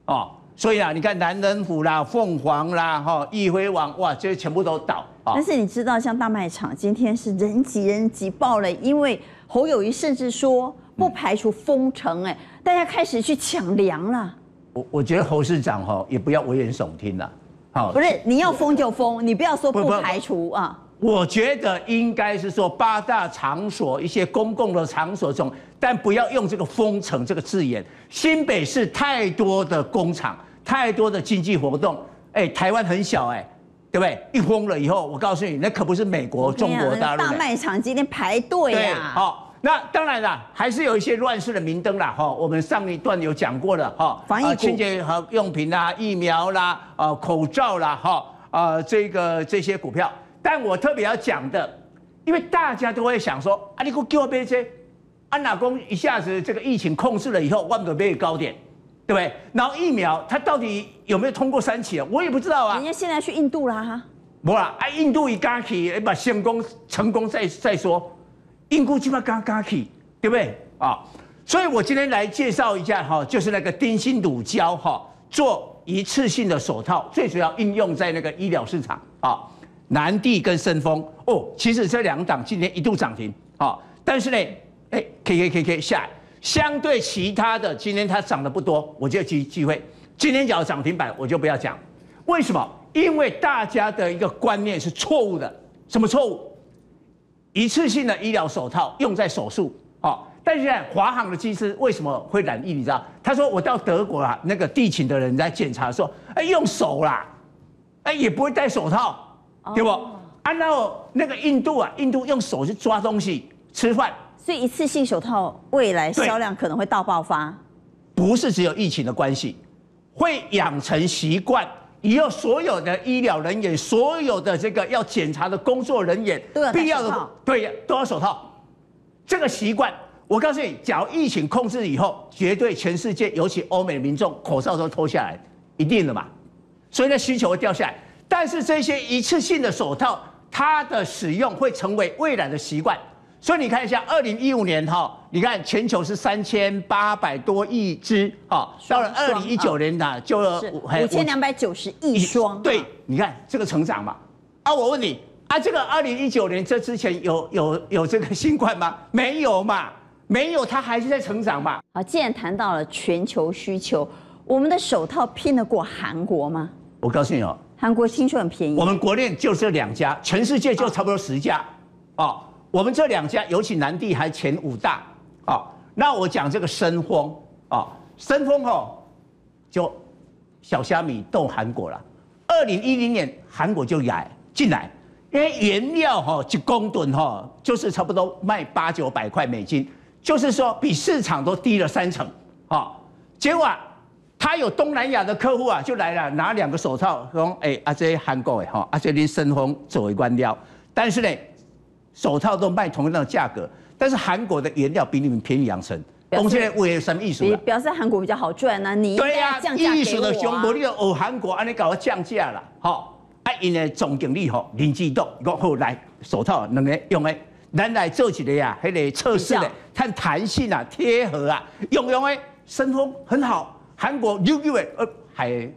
哦，所以啊，你看南人府啦、凤凰啦、哈、易辉网，哇，这些全部都倒。
但是你知道，像大卖场今天是人挤人挤爆了，因为侯友谊甚至说不排除封城，哎，大家开始去抢粮了。
我我觉得侯市长哈也不要危言耸听了。
不是，你要封就封，你不要说不排除啊。
我觉得应该是说八大场所、一些公共的场所中，但不要用这个封城这个字眼。新北市太多的工厂，太多的经济活动，哎，台湾很小哎，对不对？一封了以后，我告诉你，那可不是美国、中国大陆。
大卖场今天排队啊。
好。那当然啦，还是有一些乱世的明灯啦，哈，我们上一段有讲过了，哈，
防疫
清洁和用品啦、疫苗啦、啊口罩啦，哈，啊这个这些股票，但我特别要讲的，因为大家都会想说，啊你给我给我买这，安哪公一下子这个疫情控制了以后，万不倍高点，对不对？然后疫苗它到底有没有通过三期啊？我也不知道啊。
人家现在去印度啦，哈，
不啦，啊印度一刚去，把成功成功再再说。印度基本上刚刚起，对不对啊？所以我今天来介绍一下哈，就是那个丁腈乳胶哈，做一次性的手套，最主要应用在那个医疗市场啊。南帝跟森丰哦，其实这两档今天一度涨停啊，但是呢，哎，K K K K 下来，相对其他的今天它涨得不多，我就机机会，今天只要涨停板我就不要讲，为什么？因为大家的一个观念是错误的，什么错误？一次性的医疗手套用在手术，哦，但是现在华航的机师为什么会染疫？你知道？他说我到德国啊，那个地勤的人在检查说，哎，用手啦，哎，也不会戴手套，对不？啊，然后那个印度啊，印度用手去抓东西吃饭，
所以一次性手套未来销量可能会大爆发。
不是只有疫情的关系，会养成习惯。以后所有的医疗人员，所有的这个要检查的工作人员，必要的对呀，都要手套。这个习惯，我告诉你，假如疫情控制以后，绝对全世界，尤其欧美民众，口罩都脱下来，一定的嘛。所以呢，需求会掉下来。但是这些一次性的手套，它的使用会成为未来的习惯。所以你看一下，二零一五年哈，你看全球是三千八百多亿只，啊，到了二零一九年呢，就
五千两百九十亿双。
对，你看这个成长嘛。啊，我问你，啊，这个二零一九年这之前有有有这个新冠吗？没有嘛，没有，它还是在成长嘛。
好，既然谈到了全球需求，我们的手套拼得过韩国吗？
我告诉你哦，
韩国听说很便宜。
我们国内就这两家，全世界就差不多十家，哦。我们这两家，尤其南帝还前五大啊。那我讲这个森丰啊，森丰哦，就小虾米斗韩国了。二零一零年韩国就来进来，因为原料哈一公吨哈就是差不多卖八九百块美金，就是说比市场都低了三成啊。结果他有东南亚的客户啊，就来了拿两个手套说：“哎，阿这韩国的哈，阿这里森丰作为关掉。”但是呢。手套都卖同样的价格，但是韩国的原料比你们便宜两成，东西为了什么意思？
表示韩国比较好赚呢？你
对呀，意思的熊博利哦，韩国安尼搞个降价了，好，啊，因为总经理吼林志栋，我后来手套两个用的，咱来做起来呀，还得测试的，看弹性啊，贴合啊，用用的，森丰很好，韩国又又呃还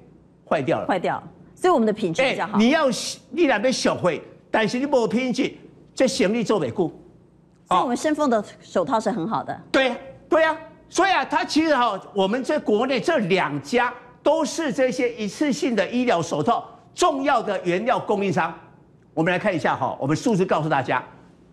坏掉了，
坏掉，所以我们的品质比较好。
你要你那边学会，但是你无品质。这行李做尾固，
所以我们森丰的手套是很好的。
对呀对呀，所以啊，它其实哈，我们在国内这两家都是这些一次性的医疗手套重要的原料供应商。我们来看一下哈，我们数字告诉大家，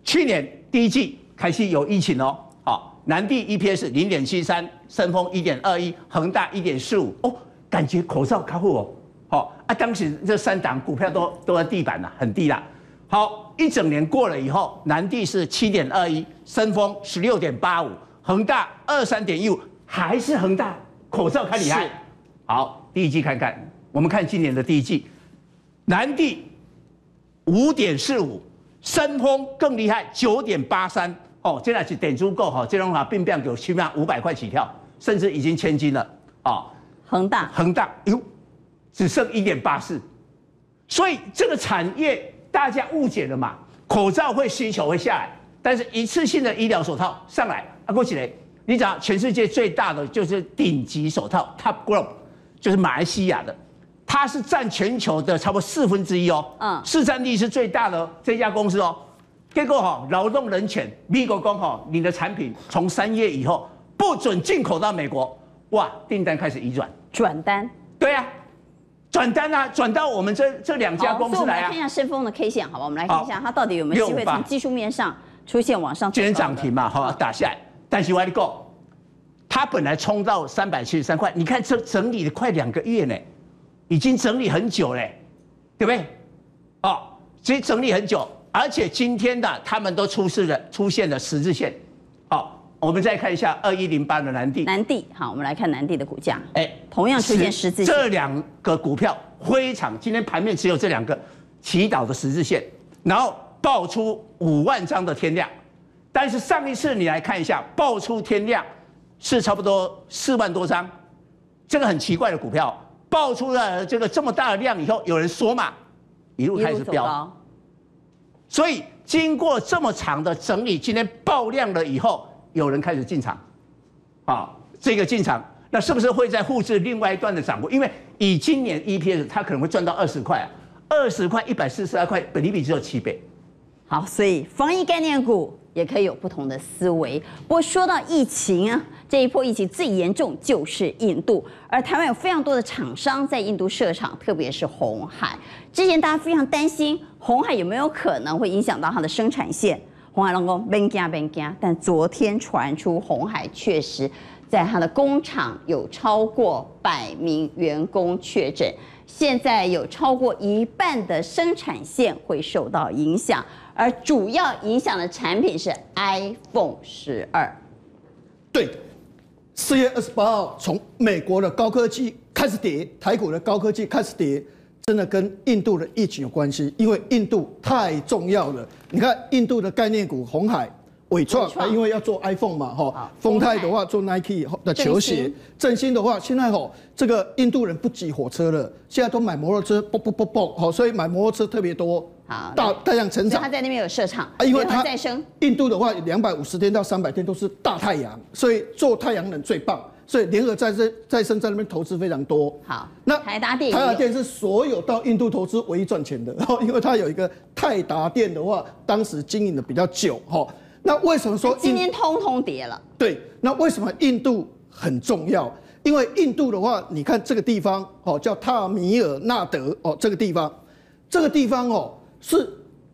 去年第一季开始有疫情哦，好，南地 EPS 零点七三，森丰一点二一，恒大一点四五哦，感觉口罩开户哦，好啊，当时这三档股票都都在地板了，很低了。好，一整年过了以后，南地是七点二一，深丰十六点八五，恒大二三点一五，还是恒大口罩看厉害。好，第一季看看，我们看今年的第一季，南地五点四五，深丰更厉害九点八三。哦，现在是点足够哈，这种话并不有起码五百块起跳，甚至已经千金了啊。
恒大，
恒大，哟，只剩一点八四，所以这个产业大家误解了嘛？口罩会需求会下来，但是一次性的医疗手套上来啊，郭启雷，你讲全世界最大的就是顶级手套 Top Glove，就是马来西亚的，它是占全球的差不多四分之一哦，嗯，市占率是最大的这家公司哦。结果哈，劳动人权，美国公哈，你的产品从三月以后不准进口到美国，哇，订单开始移转，
转单，
对啊，转单啊，转到我们这这两家公司来啊。
看一下深丰的 K 线，好吧，我们来看一下它到底有没有机会从技术面上出现往上。
今天涨停嘛，好，打下来，但是我跟你讲，它本来冲到三百七十三块，你看这整理了快两个月呢，已经整理很久嘞，对不对？哦，所以整理很久。而且今天的他们都出示了出现了十字线，好，我们再看一下二一零八的南地。
南地，好，我们来看南地的股价，哎，同样出现十字线。
这两个股票非常，今天盘面只有这两个祈祷的十字线，然后爆出五万张的天量，但是上一次你来看一下，爆出天量是差不多四万多张，这个很奇怪的股票，爆出了这个这么大的量以后，有人说嘛，一路开始飙。所以经过这么长的整理，今天爆量了以后，有人开始进场，啊，这个进场，那是不是会再复制另外一段的涨幅？因为以今年 EPS，它可能会赚到二十块，二十块一百四十二块，本利比只有七倍。
好，所以防疫概念股也可以有不同的思维。不过说到疫情啊，这一波疫情最严重就是印度，而台湾有非常多的厂商在印度设厂，特别是红海。之前大家非常担心红海有没有可能会影响到它的生产线。红海龙工别惊别惊，但昨天传出红海确实在它的工厂有超过百名员工确诊，现在有超过一半的生产线会受到影响。而主要影响的产品是 iPhone 十二。
对，四月二十八号从美国的高科技开始跌，台股的高科技开始跌，真的跟印度的疫情有关系，因为印度太重要了。你看印度的概念股红海。伟创啊，因为要做 iPhone 嘛，哈，丰泰的话做 Nike 的球鞋，振兴。的话，现在吼这个印度人不挤火车了，现在都买摩托车，啵啵啵啵，好，所以买摩托车特别多。好，大太阳成长，
他在那边有设厂
啊，因为它印度的话，两百五十天到三百天都是大太阳，所以做太阳能最棒，所以联合再生再生在那边投资非常多。
好，那台达电，
台达电是所有到印度投资唯一赚钱的，然 后因为它有一个泰达电的话，当时经营的比较久，哈。那为什么说
今天通通跌了？
对，那为什么印度很重要？因为印度的话，你看这个地方哦，叫塔米尔纳德哦，这个地方，这个地方哦，是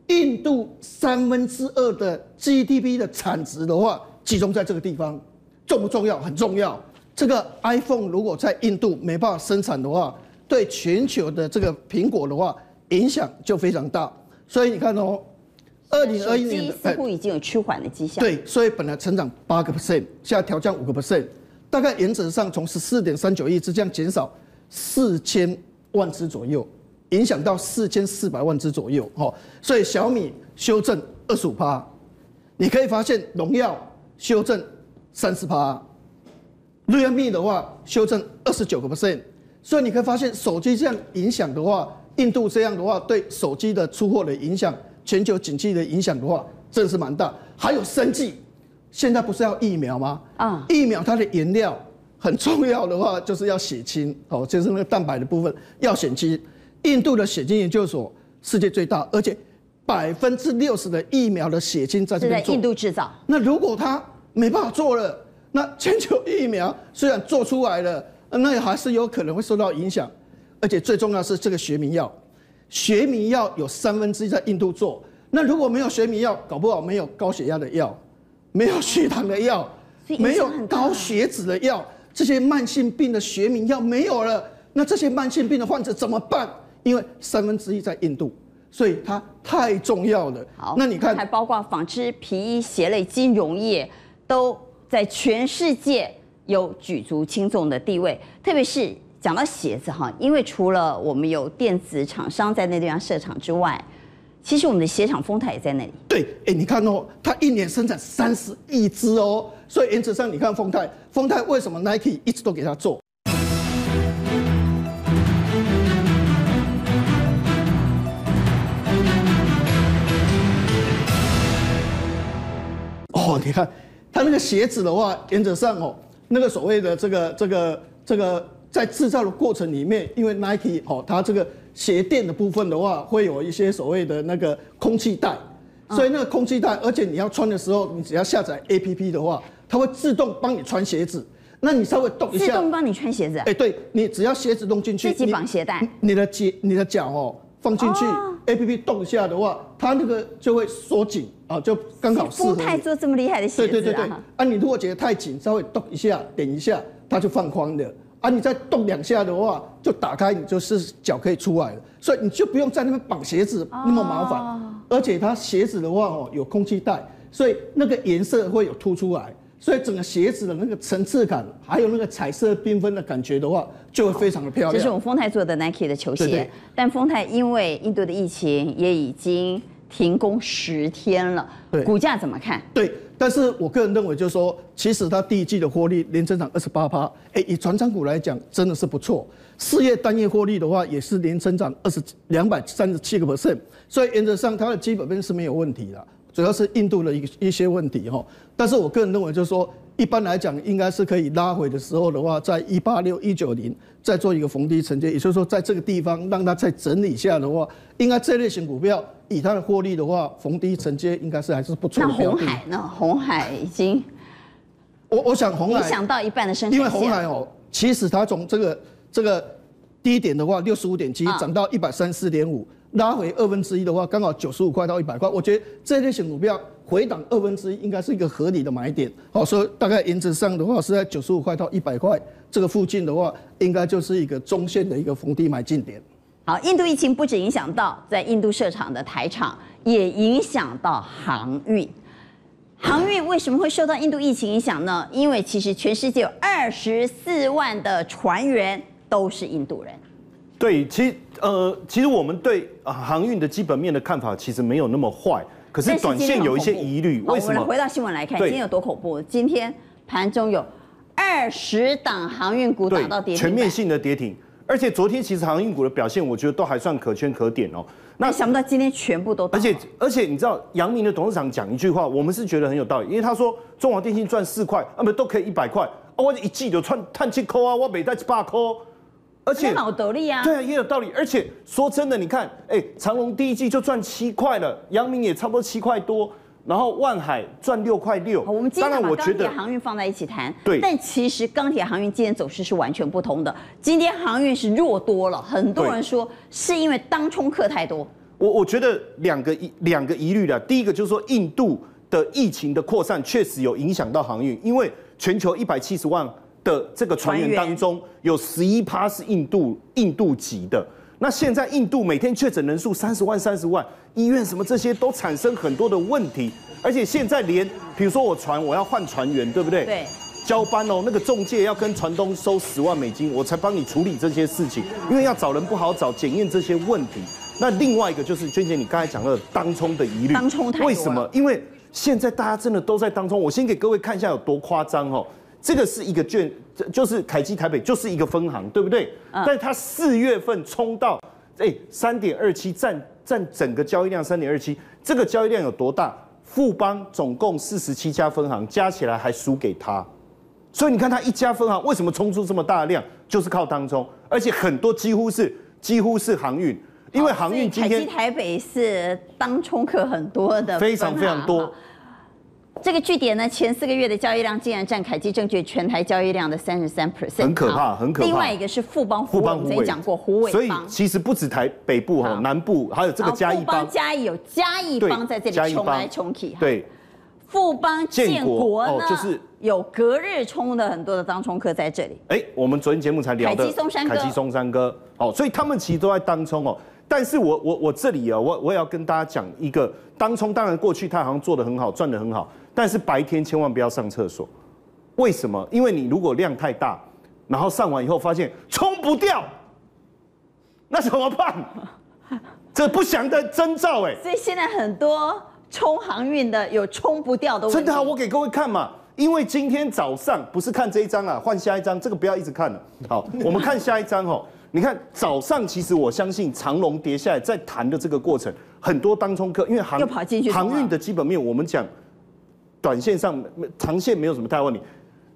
印度三分之二的 GDP 的产值的话，集中在这个地方，重不重要？很重要。这个 iPhone 如果在印度没办法生产的话，对全球的这个苹果的话，影响就非常大。所以你看哦。二零二一年
似乎已经有趋缓的迹象。
对，所以本来成长八个 percent，现在调降五个 percent，大概原则上从十四点三九亿只这样减少四千万只左右，影响到四千四百万只左右。哦，所以小米修正二十五趴，你可以发现荣耀修正三十趴，Realme 的话修正二十九个 percent。所以你可以发现手机这样影响的话，印度这样的话对手机的出货的影响。全球景气的影响的话，真的是蛮大。还有生计，现在不是要疫苗吗？啊，疫苗它的原料很重要的话，就是要血清哦，就是那个蛋白的部分要血清。印度的血清研究所世界最大，而且百分之六十的疫苗的血清在这边做。
印度制造。
那如果它没办法做了，那全球疫苗虽然做出来了，那也还是有可能会受到影响。而且最重要是这个学名药。学名药有三分之一在印度做，那如果没有学名药，搞不好没有高血压的药，没有血糖的药，没有高血脂的药，这些慢性病的学名药没有了，那这些慢性病的患者怎么办？因为三分之一在印度，所以它太重要了。
好，
那你看，
还包括纺织、皮衣、鞋类、金融业，都在全世界有举足轻重的地位。特别是讲到鞋子哈，因为除了我们有电子厂商在那地方设厂之外，其实我们的鞋厂丰泰也在那里。
对，哎，你看哦，它一年生产三十亿只哦，所以原则上你看丰泰，丰泰为什么 Nike 一直都给他做？哦，你看，他那个鞋子的话，原则上哦，那个所谓的这个这个这个在制造的过程里面，因为 Nike 哦，它这个鞋垫的部分的话，会有一些所谓的那个空气袋，所以那个空气袋，而且你要穿的时候，你只要下载 APP 的话，它会自动帮你穿鞋子。那你稍微动一下，
自动帮你穿鞋子。
哎，对，你只要鞋子弄进去，
自己绑鞋带，
你的脚你的脚哦放进去，APP 动一下的话，它那个就会缩紧。啊，就刚好适合。
丰泰做这么厉害的鞋子啊！
对对对对。啊，你如果觉得太紧，稍微动一下，点一下，它就放宽的。啊，你再动两下的话，就打开，你就是脚可以出来了。所以你就不用在那边绑鞋子那么麻烦。哦、而且它鞋子的话哦，有空气袋，所以那个颜色会有凸出来，所以整个鞋子的那个层次感，还有那个彩色缤纷的感觉的话，就会非常的漂亮。
这是我们丰泰做的 Nike 的球鞋，对对，但丰泰因为印度的疫情也已经。停工十天了，对，股价怎么看？
对，但是我个人认为，就是说，其实它第一季的获利年增长二十八趴，哎，以船长股来讲，真的是不错。四月单月获利的话，也是年增长二十两百三十七个 percent，所以原则上它的基本面是没有问题的，主要是印度的一一些问题哈。但是我个人认为，就是说。一般来讲，应该是可以拉回的时候的话，在一八六一九零再做一个逢低承接，也就是说，在这个地方让它再整理一下的话，应该这类型股票以它的获利的话，逢低承接应该是还是不错的。
那红海呢？红海已经，
我我想红海
影响到一半的生产。
因为红海哦，其实它从这个这个低点的话，六十五点七涨到一百三十四点五，拉回二分之一的话，刚好九十五块到一百块。我觉得这类型股票。回档二分之一应该是一个合理的买点，好，所以大概原则上的话是在九十五块到一百块这个附近的话，应该就是一个中线的一个逢低买进点。
好，印度疫情不止影响到在印度设厂的台厂，也影响到航运。航运为什么会受到印度疫情影响呢？因为其实全世界有二十四万的船员都是印度人。
对，其实呃，其实我们对啊航运的基本面的看法其实没有那么坏。可是短线有一些疑虑，为什么？
我们回到新闻来看，今天有多恐怖？今天盘中有二十档航运股打到跌停，
全面性的跌停。而且昨天其实航运股的表现，我觉得都还算可圈可点哦。
那想不到今天全部都。
而且而且你知道，杨明的董事长讲一句话，我们是觉得很有道理，因为他说中华电信赚四块，啊不都可以一百块，我一季就赚赚七块啊，我每袋七八块。而且
也有道理啊，
对啊，也有道理。而且说真的，你看，哎，长隆第一季就赚七块了，阳明也差不多七块多，然后万海赚六块六。
我们今天把钢铁航运放在一起谈，
对。
但其实钢铁航运今天走势是完全不同的，今天航运是弱多了，很多人说是因为当冲客太多。
我我觉得两个疑两个疑虑的，第一个就是说印度的疫情的扩散确实有影响到航运，因为全球一百七十万。的这个船员当中，有十一趴是印度印度籍的。那现在印度每天确诊人数三十万三十万，医院什么这些都产生很多的问题。而且现在连，比如说我船我要换船员，对不对？
对。
交班哦，那个中介要跟船东收十万美金，我才帮你处理这些事情，因为要找人不好找，检验这些问题。那另外一个就是娟姐你刚才讲的当冲的疑
虑，当冲。
为什么？因为现在大家真的都在当冲。我先给各位看一下有多夸张哦。这个是一个券，就是凯基台北就是一个分行，对不对？嗯、但是它四月份冲到哎三点二七，占占整个交易量三点二七，这个交易量有多大？富邦总共四十七家分行加起来还输给他，所以你看他一家分行为什么冲出这么大的量，就是靠当冲，而且很多几乎是几乎是航运，因为航运今天
台北是当冲客很多的，
非常非常多。
这个据点呢，前四个月的交易量竟然占凯基证券全台交易量的三十三 percent，
很可怕，很可怕。
另外一个是富邦富邦，我们之前讲过虎尾，
所以其实不止台北部哈，南部还有这个嘉义帮，
嘉义有嘉义帮在这里冲来冲去。
对，
富邦建国呢，
就是
有隔日冲的很多的当冲客在这里。
哎，我们昨天节目才聊的
凯基松山哥，
凯基松山哥，哦，所以他们其实都在当冲哦。但是我我我这里啊，我我也要跟大家讲一个当冲，当然过去他好像做的很好，赚的很好，但是白天千万不要上厕所。为什么？因为你如果量太大，然后上完以后发现冲不掉，那怎么办？这不祥的征兆哎。
所以现在很多。冲航运的有冲不掉的问题。
真的啊，我给各位看嘛，因为今天早上不是看这一张啊，换下一张，这个不要一直看了。好，我们看下一张哦。你看早上，其实我相信长龙跌下来，在谈的这个过程，很多当冲客，因为航航运的基本面，我们讲短线上、长线没有什么大问题，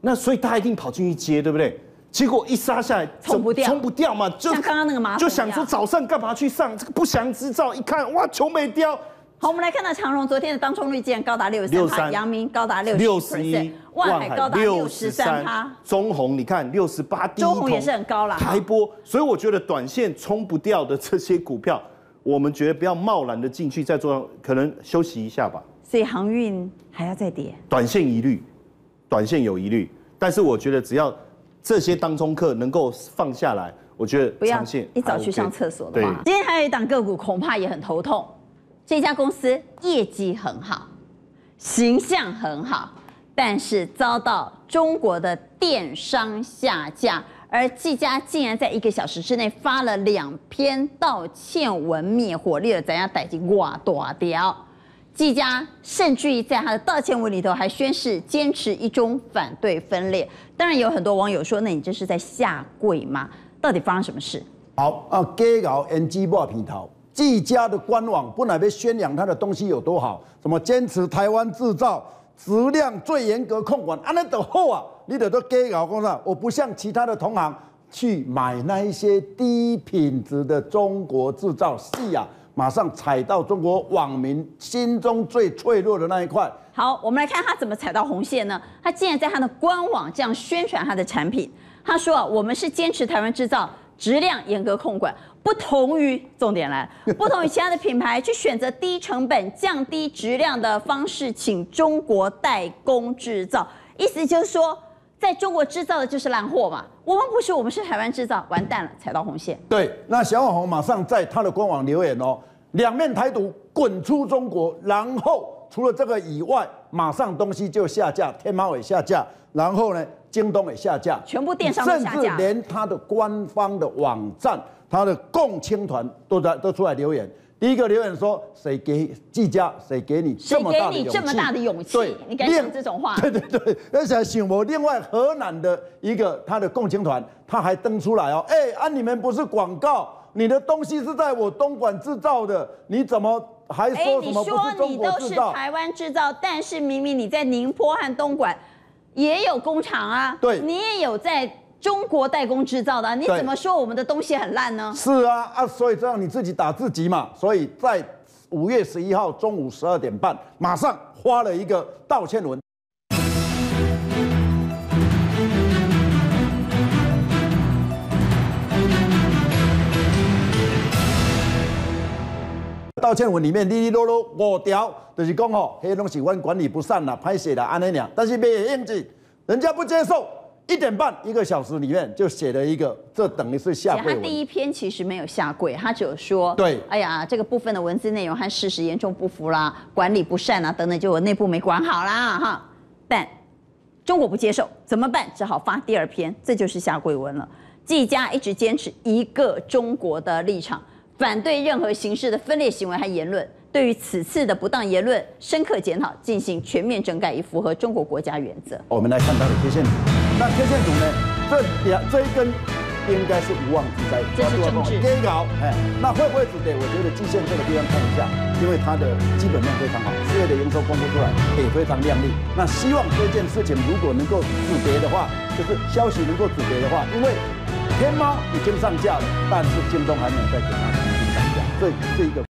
那所以大家一定跑进去接，对不对？结果一杀下来，
冲不掉，
冲不掉嘛，就
像刚刚那个马桶，
就想说早上干嘛去上这个不祥之兆？一看哇，球没掉。
好，我们来看到长荣昨天的当冲率竟然高达六十三，阳明高达
六十一，
万海高达六十三趴，
中红你看六十八，
中红也是很高了。
台波，所以我觉得短线冲不掉的这些股票，我们觉得不要贸然的进去，再做可能休息一下吧。
所以航运还要再跌，
短线疑虑，短线有疑虑，但是我觉得只要这些当中客能够放下来，我觉得
不要一早去上厕所的话，今天还有一档个股恐怕也很头痛。这家公司业绩很好，形象很好，但是遭到中国的电商下架，而技嘉竟然在一个小时之内发了两篇道歉文，灭火力了，怎样逮进哇大雕？技家甚至于在他的道歉文里头还宣誓坚持一中，反对分裂。当然有很多网友说，那你这是在下跪吗？到底发生什么事？
好啊，给搞 NG 不平头。技嘉的官网本来被宣扬他的东西有多好，什么坚持台湾制造，质量最严格控管，啊那都好啊，你得都给搞工厂，我不像其他的同行去买那一些低品质的中国制造，是啊，马上踩到中国网民心中最脆弱的那一块。
好，我们来看他怎么踩到红线呢？他竟然在他的官网这样宣传他的产品，他说啊，我们是坚持台湾制造。质量严格控管，不同于重点来，不同于其他的品牌去选择低成本、降低质量的方式，请中国代工制造。意思就是说，在中国制造的就是烂货嘛。我们不是，我们是台湾制造，完蛋了，踩到红线。
对，那小网红马上在他的官网留言哦，两面台独，滚出中国。然后除了这个以外，马上东西就下架，天猫也下架。然后呢？京东也下架，
全部电商都下架，
甚至连他的官方的网站，他的共青团都在都出来留言。第一个留言说：“谁给技嘉？谁给你这么大的勇气？
谁给你这么大的勇气？对，你敢讲这种话？
对对对，而且醒我另外河南的一个他的共青团，他还登出来哦，哎啊，你们不是广告，你的东西是在我东莞制造的，你怎么还说什么不是中国制造？
哎，你说你都是台湾制造，但是明明你在宁波和东莞。”也有工厂啊，
对，
你也有在中国代工制造的，你怎么说我们的东西很烂呢？
是啊，啊，所以这样你自己打自己嘛。所以在五月十一号中午十二点半，马上发了一个道歉文。道歉文里面，哩哩啰啰五条，就是讲吼，黑东西湾管理不善啦，拍写啦安尼俩，但是没有印证，人家不接受，一点半一个小时里面就写了一个，这等于是下跪。
他第一篇其实没有下跪，他只有说，
对，
哎呀，这个部分的文字内容和事实严重不符啦，管理不善啊等等，就我内部没管好啦哈。但中国不接受怎么办？只好发第二篇，这就是下跪文了。技嘉一直坚持一个中国的立场。反对任何形式的分裂行为和言论，对于此次的不当言论深刻检讨，进行全面整改，以符合中国国家原则。
我们来看它的贴线图，那贴线图呢？这两这一根应该是无妄之灾，
这是政治。
跌高，哎，那会不会止跌？我觉得季线这个地方看一下，因为它的基本面非常好，四月的营收公布出来也非常亮丽。那希望这件事情如果能够止跌的话，就是消息能够止跌的话，因为天猫已经上架了，但是京东还没有在给它重新上架。这这一个。